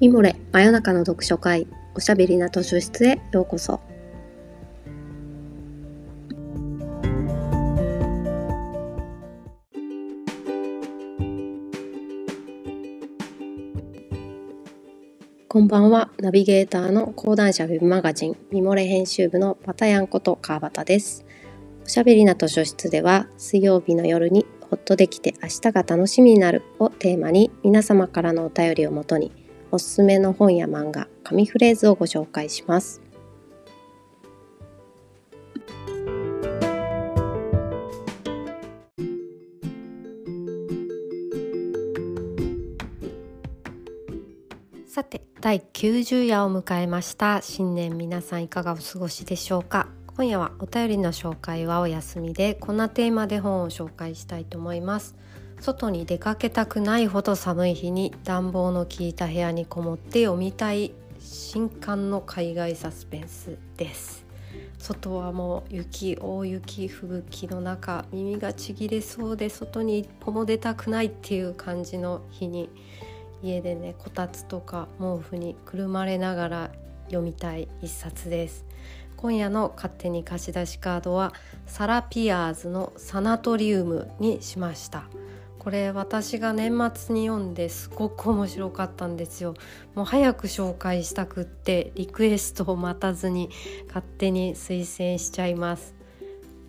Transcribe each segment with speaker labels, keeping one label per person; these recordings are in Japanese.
Speaker 1: ミモレ真夜中の読書会おしゃべりな図書室へようこそ。こんばんはナビゲーターの講談社ウェブマガジンミモレ編集部のパタヤンこと川端です。おしゃべりな図書室では水曜日の夜にほっとできて明日が楽しみになるをテーマに皆様からのお便りをもとにおすすめの本や漫画、紙フレーズをご紹介します。さて第90夜を迎えました。新年皆さんいかがお過ごしでしょうか。今夜はお便りの紹介はお休みでこんなテーマで本を紹介したいと思います。外に出かけたくないほど寒い日に暖房の効いた部屋にこもって読みたい新刊の海外サスペンスです。外はもう雪大雪吹雪の中耳がちぎれそうで外に一歩も出たくないっていう感じの日に家でねこたつとか毛布にくるまれながら読みたい一冊です。今夜の勝手に貸し出しカードはサラ・ピアーズのサナトリウムにしました。これ私が年末に読んですごく面白かったんですよ。もう早く紹介したくってリクエストを待たずに勝手に推薦しちゃいます。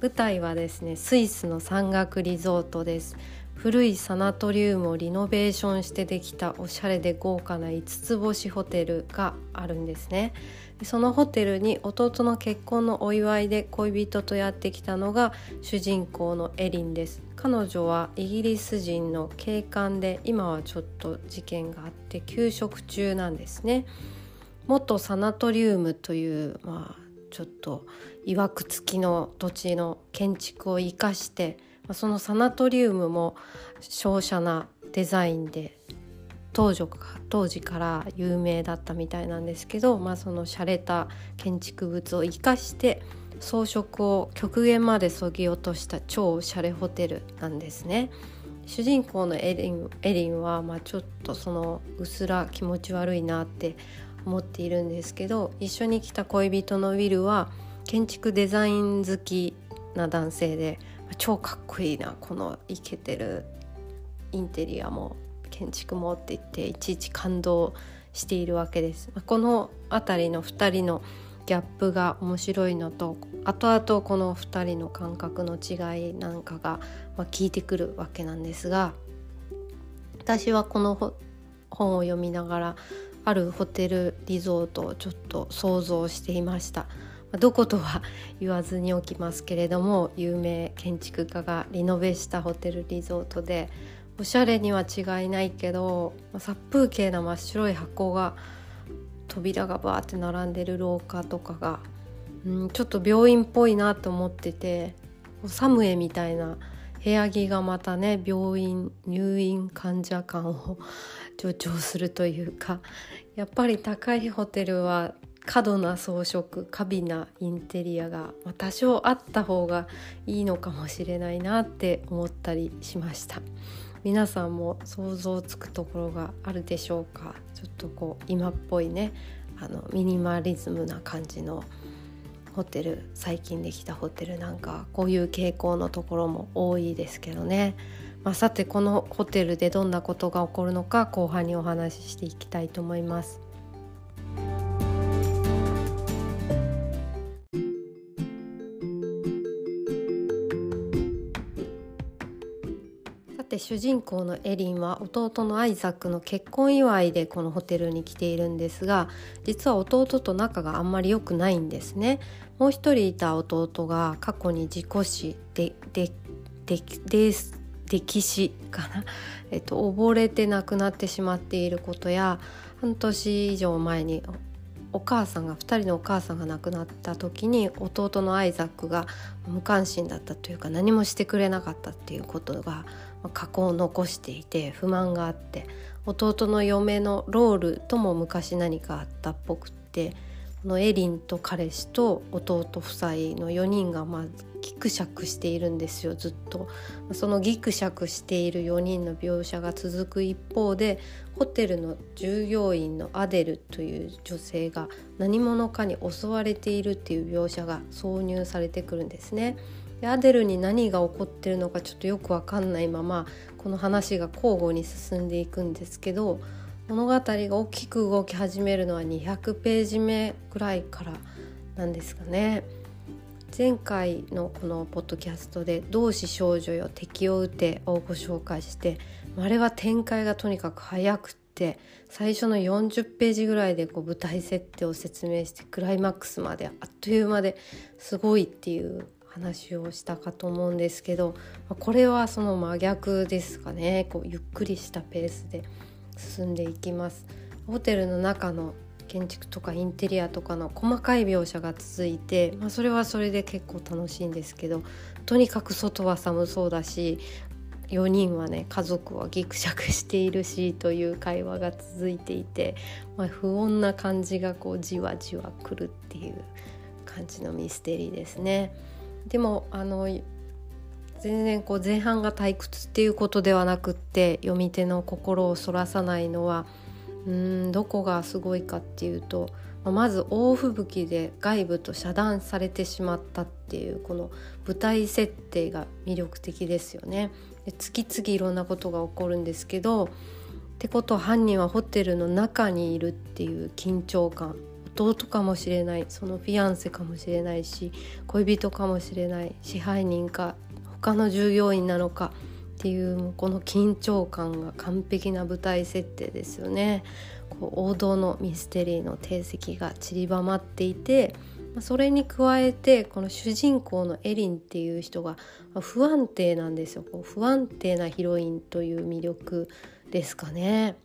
Speaker 1: 舞台はですねスイスの山岳リゾートです。古いサナトリウムをリノベーションしてできたおしゃれで豪華な5つ星ホテルがあるんですね。そのホテルに弟の結婚のお祝いで恋人とやってきたのが主人公のエリンです。彼女はイギリス人の警官で今はちょっと事件があって休職中なんですね。元サナトリウムというまあちょっと曰く付きの土地の建築を生かしてそのサナトリウムも瀟洒なデザインで当時当時から有名だったみたいなんですけど、まあ、その洒落た建築物を生かして装飾を極限までそぎ落とした超シャレホテルなんですね。主人公のエリンエリンは、まあ、ちょっとそのうすら気持ち悪いなって思っているんですけど一緒に来た恋人のウィルは建築デザイン好きな男性で超かっこいいなこのイケてるインテリアも建築もって言っていちいち感動しているわけです。この辺りの2人のギャップが面白いのと後々この2人の感覚の違いなんかが、まあ、聞いてくるわけなんですが私はこの本を読みながらあるホテルリゾートをちょっと想像していました。どことは言わずにおきますけれども有名建築家がリノベしたホテルリゾートでおしゃれには違いないけど殺風景な真っ白い箱が扉がバーって並んでる廊下とかが、うん、ちょっと病院っぽいなと思っててサムエみたいな部屋着がまたね病院入院患者感を助長するというかやっぱり高いホテルは過度な装飾過敏なインテリアが多少あった方がいいのかもしれないなって思ったりしました。皆さんも想像つくところがあるでしょうか？ちょっとこう今っぽいねあのミニマリズムな感じのホテル最近できたホテルなんかこういう傾向のところも多いですけどね、まあ、さてこのホテルでどんなことが起こるのか後半にお話ししていきたいと思います。主人公のエリンは弟のアイザックの結婚祝いでこのホテルに来ているんですが実は弟と仲があんまり良くないんですね。もう一人いた弟が過去に事故死でででで溺死かな、えっと、溺れて亡くなってしまっていることや半年以上前にお母さんが2人のお母さんが亡くなった時に弟のアイザックが無関心だったというか何もしてくれなかったっていうことが過去を残していて不満があって弟の嫁のロールとも昔何かあったっぽくってのエリンと彼氏と弟夫妻の4人がまあギクシャクしているんですよずっとそのギクシャクしている4人の描写が続く一方でホテルの従業員のアデルという女性が何者かに襲われているっていう描写が挿入されてくるんですね。でアデルに何が起こってるのかちょっとよく分かんないままこの話が交互に進んでいくんですけど物語が大きく動き始めるのは200ページ目ぐらいからなんですかね。前回のこのポッドキャストで「同志少女よ敵を撃て」をご紹介してあれは展開がとにかく早くって最初の40ページぐらいでこう舞台設定を説明してクライマックスまであっという間ですごいっていう話をしたかと思うんですけどこれはその真逆ですかねこうゆっくりしたペースで進んでいきます。ホテルの中の建築とかインテリアとかの細かい描写が続いて、まあ、それはそれで結構楽しいんですけどとにかく外は寒そうだし4人はね家族はギクシャクしているし という会話が続いていて、まあ、不穏な感じがこうじわじわくるっていう感じのミステリーですね。でもあの全然こう前半が退屈っていうことではなくって読み手の心をそらさないのはうんどこがすごいかっていうとまず大吹雪で外部と遮断されてしまったっていうこの舞台設定が魅力的ですよね。で次々いろんなことが起こるんですけどってこと犯人はホテルの中にいるっていう緊張感弟かもしれないそのフィアンセかもしれないし恋人かもしれない支配人か他の従業員なのかっていうこの緊張感が完璧な舞台設定ですよね。こう王道のミステリーの定石が散りばまっていてそれに加えてこの主人公のエリンっていう人が不安定なんですよこう不安定なヒロインという魅力ですかね。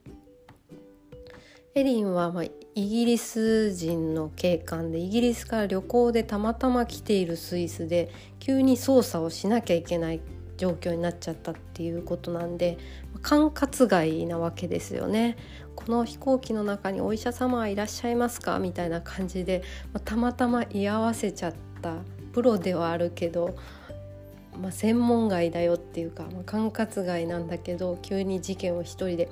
Speaker 1: エリンはイギリス人の警官でイギリスから旅行でたまたま来ているスイスで急に捜査をしなきゃいけない状況になっちゃったっていうことなんで管轄外なわけですよね。この飛行機の中にお医者様はいらっしゃいますかみたいな感じで、たまたま居合わせちゃったプロではあるけど、まあ、専門外だよっていうか、管轄外なんだけど急に事件を一人で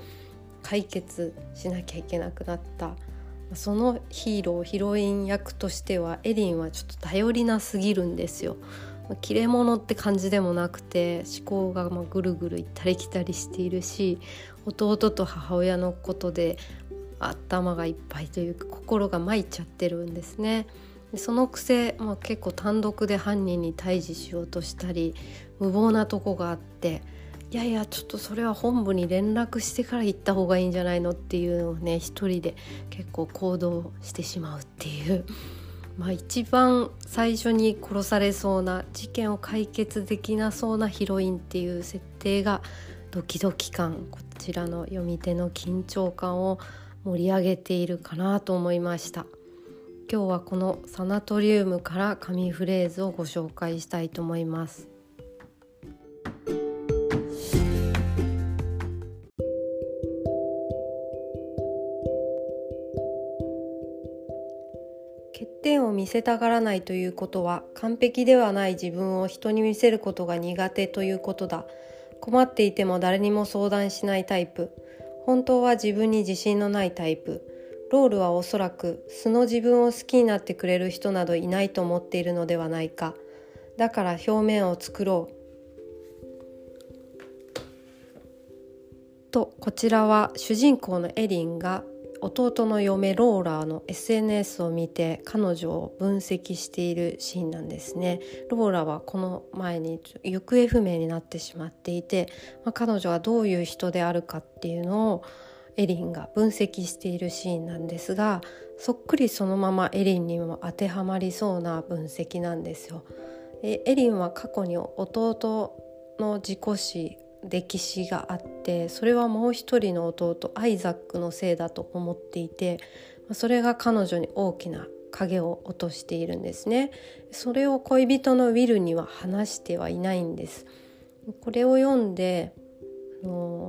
Speaker 1: 解決しなきゃいけなくなった。そのヒーローヒロイン役としてはエリンはちょっと頼りなすぎるんですよ。切れ者って感じでもなくて思考がまぐるぐる行ったり来たりしているし弟と母親のことで頭がいっぱいというか心が参っちゃってるんですね。そのくせ、まあ、結構単独で犯人に対峙しようとしたり無謀なとこがあっていやいやちょっとそれは本部に連絡してから行った方がいいんじゃないのっていうのをね一人で結構行動してしまうっていう。まあ、一番最初に殺されそうな事件を解決できなそうなヒロインっていう設定がドキドキ感こちらの読み手の緊張感を盛り上げているかなと思いました。今日はこのサナトリウムから紙フレーズをご紹介したいと思います。せたがらないということは完璧ではない自分を人に見せることが苦手ということだ。困っていても誰にも相談しないタイプ。本当は自分に自信のないタイプ。ロールはおそらく素の自分を好きになってくれる人などいないと思っているのではないか。だから表面を作ろう。とこちらは主人公のエリンが弟の嫁ローラーの SNS を見て彼女を分析しているシーンなんですねローラはこの前に行方不明になってしまっていて、まあ、彼女はどういう人であるかっていうのをエリンが分析しているシーンなんですがそっくりそのままエリンにも当てはまりそうな分析なんですよ。エリンは過去に弟の事故死歴史があってそれはもう一人の弟アイザックのせいだと思っていてそれが彼女に大きな影を落としているんですね。それを恋人のウィルには話してはいないんです。これを読んで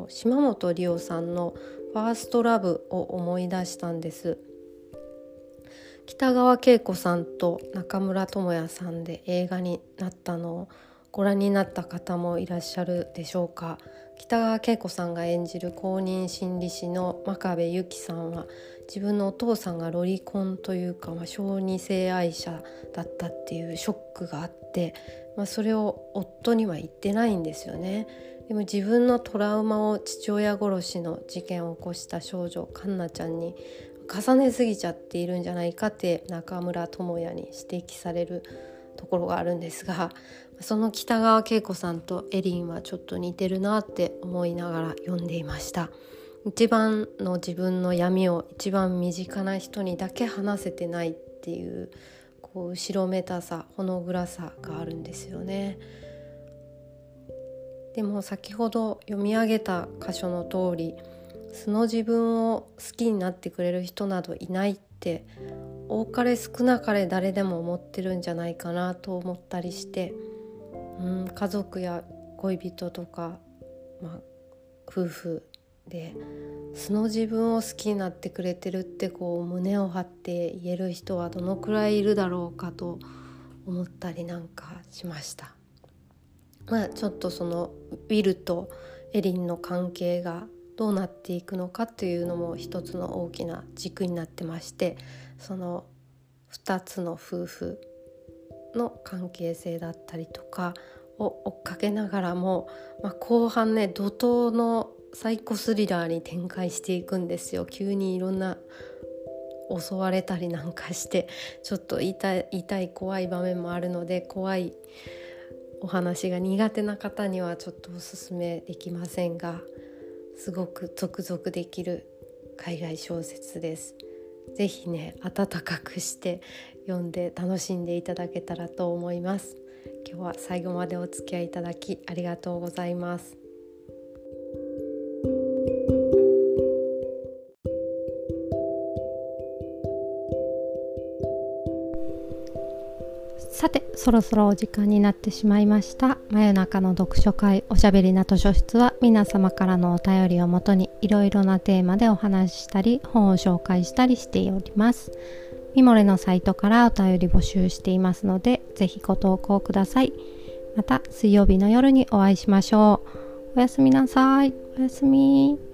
Speaker 1: 島本理生さんの「ファーストラブを思い出したんです。北川景子さんと中村智也さんで映画になったのをご覧になった方もいらっしゃるでしょうか北川景子さんが演じる公認心理師の真壁由紀さんは自分のお父さんがロリコンというか、まあ、小児性愛者だったっていうショックがあって、まあ、それを夫には言ってないんですよね。でも自分のトラウマを父親殺しの事件を起こした少女カンナちゃんに重ねすぎちゃっているんじゃないかって中村智也に指摘されるところがあるんですがその北川景子さんとエリンはちょっと似てるなって思いながら読んでいました一番の自分の闇を一番身近な人にだけ話せてないっていうこう後ろめたさほの暗さがあるんですよね。でも先ほど読み上げた箇所の通り素の自分を好きになってくれる人などいないって多かれ少なかれ誰でも思ってるんじゃないかなと思ったりして、うん、家族や恋人とか、まあ、夫婦で素の自分を好きになってくれてるってこう胸を張って言える人はどのくらいいるだろうかと思ったりなんかしました。まあ、ちょっとそのウィルとエリンの関係がどうなっていくのかというのも一つの大きな軸になってましてその2つの夫婦の関係性だったりとかを追っかけながらも、まあ、後半ね怒涛のサイコスリラーに展開していくんですよ急にいろんな襲われたりなんかしてちょっと痛い痛い怖い場面もあるので怖いお話が苦手な方にはちょっとおすすめできませんがすごくゾクゾクできる海外小説です。ぜひね温かくして読んで楽しんでいただけたらと思います。今日は最後までお付き合いいただきありがとうございます。さてそろそろお時間になってしまいました真夜中の読書会おしゃべりな図書室は皆様からのお便りをもとにいろいろなテーマでお話ししたり本を紹介したりしておりますミモレのサイトからお便り募集していますのでぜひご投稿ください。また水曜日の夜にお会いしましょう。おやすみなさい。おやすみ。